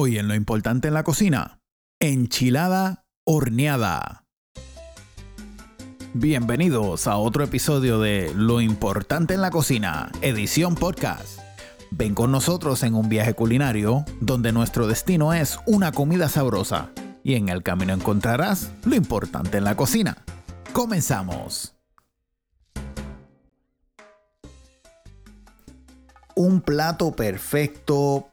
Hoy en lo importante en la cocina, enchilada horneada. Bienvenidos a otro episodio de Lo importante en la cocina, edición podcast. Ven con nosotros en un viaje culinario donde nuestro destino es una comida sabrosa y en el camino encontrarás lo importante en la cocina. Comenzamos. Un plato perfecto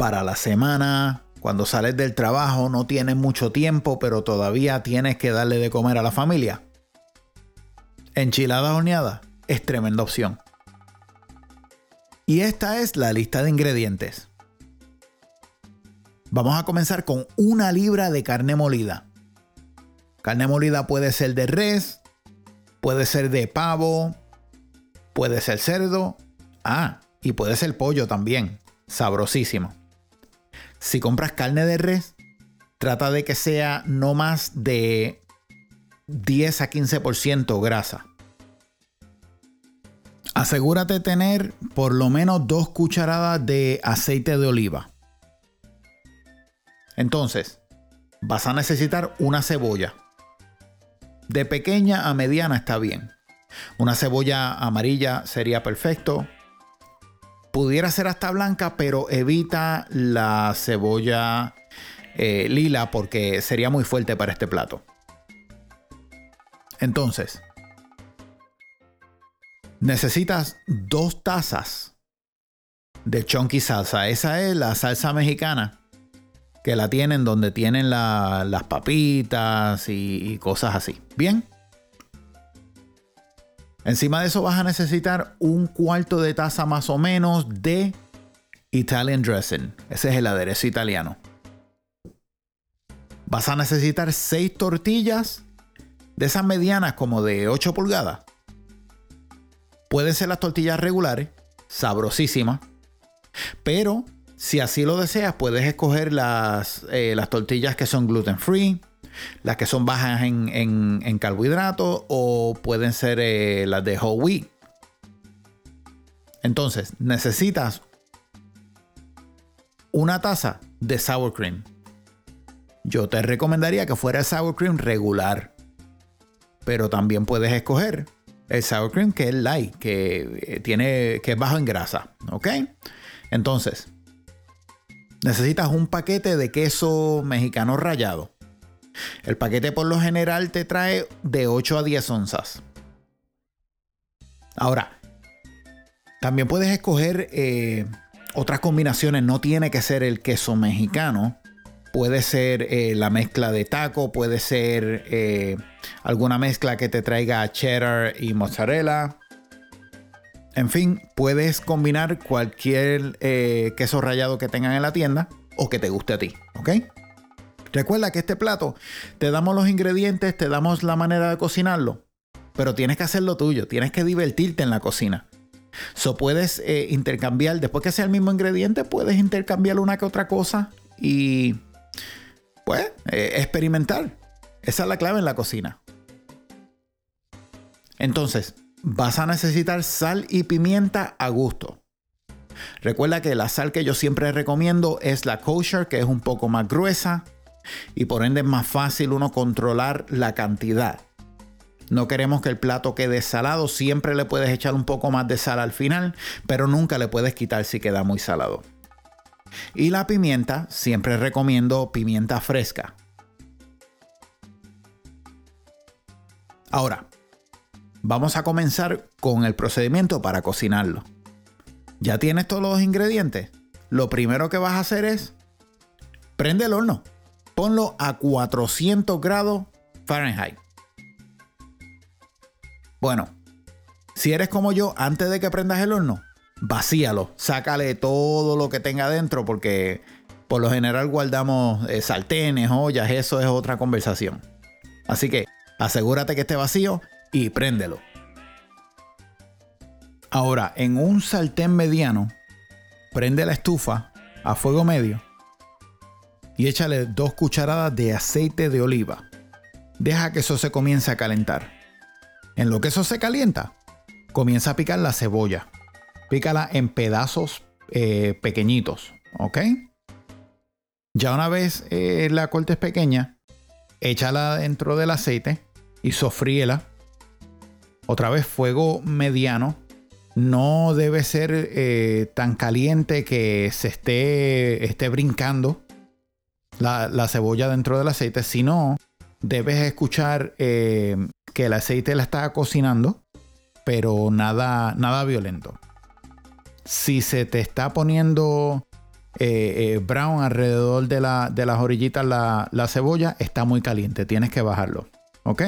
para la semana, cuando sales del trabajo no tienes mucho tiempo, pero todavía tienes que darle de comer a la familia. Enchiladas horneadas es tremenda opción. Y esta es la lista de ingredientes. Vamos a comenzar con una libra de carne molida. Carne molida puede ser de res, puede ser de pavo, puede ser cerdo, ah, y puede ser pollo también, sabrosísimo. Si compras carne de res, trata de que sea no más de 10 a 15% grasa. Asegúrate de tener por lo menos dos cucharadas de aceite de oliva. Entonces, vas a necesitar una cebolla. De pequeña a mediana está bien. Una cebolla amarilla sería perfecto. Pudiera ser hasta blanca, pero evita la cebolla eh, lila porque sería muy fuerte para este plato. Entonces, necesitas dos tazas de chunky salsa. Esa es la salsa mexicana que la tienen donde tienen las papitas y cosas así. Bien. Encima de eso vas a necesitar un cuarto de taza más o menos de Italian dressing. Ese es el aderezo italiano. Vas a necesitar 6 tortillas de esas medianas como de 8 pulgadas. Pueden ser las tortillas regulares, sabrosísimas. Pero si así lo deseas, puedes escoger las, eh, las tortillas que son gluten free las que son bajas en, carbohidratos o pueden ser eh, las de whole wheat. Entonces, necesitas una taza de sour cream. Yo te recomendaría que fuera sour cream regular. Pero también puedes escoger el sour cream que es light, que eh, tiene que es bajo en grasa, ¿ok? Entonces, necesitas un paquete de queso mexicano rallado. El paquete por lo general te trae de 8 a 10 onzas. Ahora, también puedes escoger eh, otras combinaciones. No tiene que ser el queso mexicano. Puede ser eh, la mezcla de taco, puede ser eh, alguna mezcla que te traiga cheddar y mozzarella. En fin, puedes combinar cualquier queso rallado que tengan en la tienda o que te guste a ti, ¿ok? Recuerda que este plato te damos los ingredientes, te damos la manera de cocinarlo, pero tienes que hacerlo tuyo, tienes que divertirte en la cocina. So puedes eh, intercambiar, después que sea el mismo ingrediente, puedes intercambiar una que otra cosa y pues eh, experimentar. Esa es la clave en la cocina. Entonces, vas a necesitar sal y pimienta a gusto. Recuerda que la sal que yo siempre recomiendo es la kosher, que es un poco más gruesa y por ende es más fácil uno controlar la cantidad. No queremos que el plato quede salado, siempre le puedes echar un poco más de sal al final, pero nunca le puedes quitar si queda muy salado. Y la pimienta, siempre recomiendo pimienta fresca. Ahora, vamos a comenzar con el procedimiento para cocinarlo. Ya tienes todos los ingredientes. Lo primero que vas a hacer es prende el horno ponlo a 400 grados Fahrenheit. Bueno, si eres como yo, antes de que prendas el horno, vacíalo, sácale todo lo que tenga dentro porque por lo general guardamos eh, sartenes, ollas, eso es otra conversación. Así que asegúrate que esté vacío y préndelo. Ahora, en un sartén mediano, prende la estufa a fuego medio y échale dos cucharadas de aceite de oliva. Deja que eso se comience a calentar. En lo que eso se calienta, comienza a picar la cebolla. Pícala en pedazos eh, pequeñitos, ¿ok? Ya una vez eh, la corte es pequeña, échala dentro del aceite y sofríela. Otra vez fuego mediano. No debe ser eh, tan caliente que se esté, esté brincando la, la, cebolla dentro del aceite, sino debes escuchar eh, que el aceite la está cocinando, pero nada, nada violento. Si se te está poniendo eh, eh, brown alrededor de, de las orillitas la, la, cebolla, está muy caliente. Tienes que bajarlo. ¿Ok?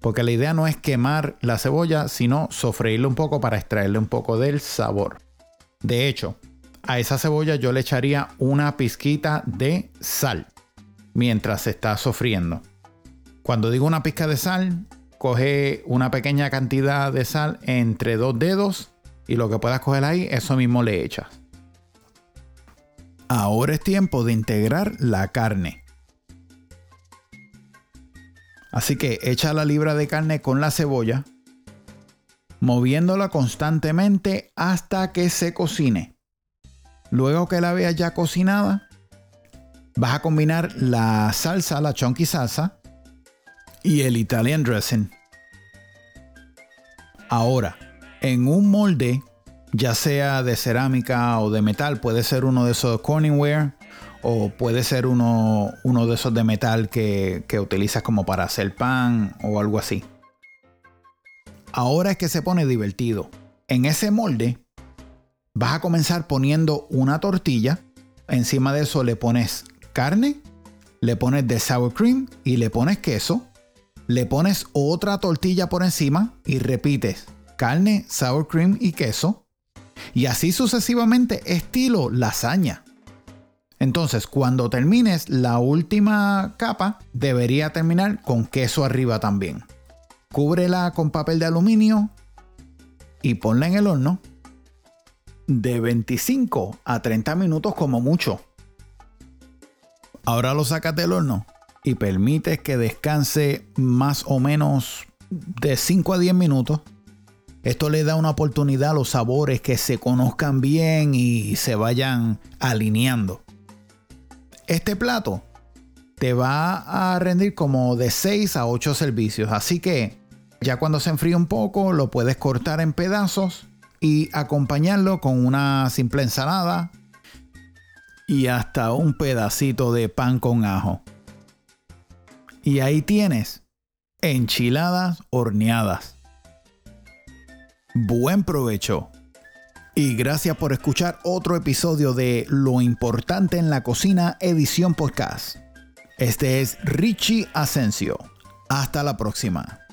Porque la idea no es quemar la cebolla, sino sofreírla un poco para extraerle un poco del sabor. De hecho, a esa cebolla yo le echaría una pizquita de sal mientras se está sofriendo. Cuando digo una pizca de sal, coge una pequeña cantidad de sal entre dos dedos y lo que puedas coger ahí, eso mismo le echas. Ahora es tiempo de integrar la carne. Así que echa la libra de carne con la cebolla, moviéndola constantemente hasta que se cocine. Luego que la veas ya cocinada, vas a combinar la salsa, la chunky salsa y el Italian dressing. Ahora, en un molde, ya sea de cerámica o de metal, puede ser uno de esos Corningware o puede ser uno, uno de esos de metal que, que utilizas como para hacer pan o algo así. Ahora es que se pone divertido. En ese molde vas a comenzar poniendo una tortilla. Encima de eso le pones carne, le pones de sour cream y le pones queso. Le pones otra tortilla por encima y repites carne, sour cream y queso. Y así sucesivamente estilo lasaña. Entonces, cuando termines la última capa, debería terminar con queso arriba también. Cúbrela con papel de aluminio y ponla en el horno de 25 a 30 minutos como mucho. Ahora lo sacas del horno y permites que descanse más o menos de 5 a 10 minutos esto le da una oportunidad a los sabores que se conozcan bien y se vayan alineando. Este plato te va a rendir como de 6 a 8 servicios, así que ya cuando se enfríe un poco lo puedes cortar en pedazos y acompañarlo con una simple ensalada y hasta un pedacito de pan con ajo. Y ahí tienes enchiladas horneadas. Buen provecho. Y gracias por escuchar otro episodio de Lo importante en la cocina, edición podcast. Este es Richie Asensio. Hasta la próxima.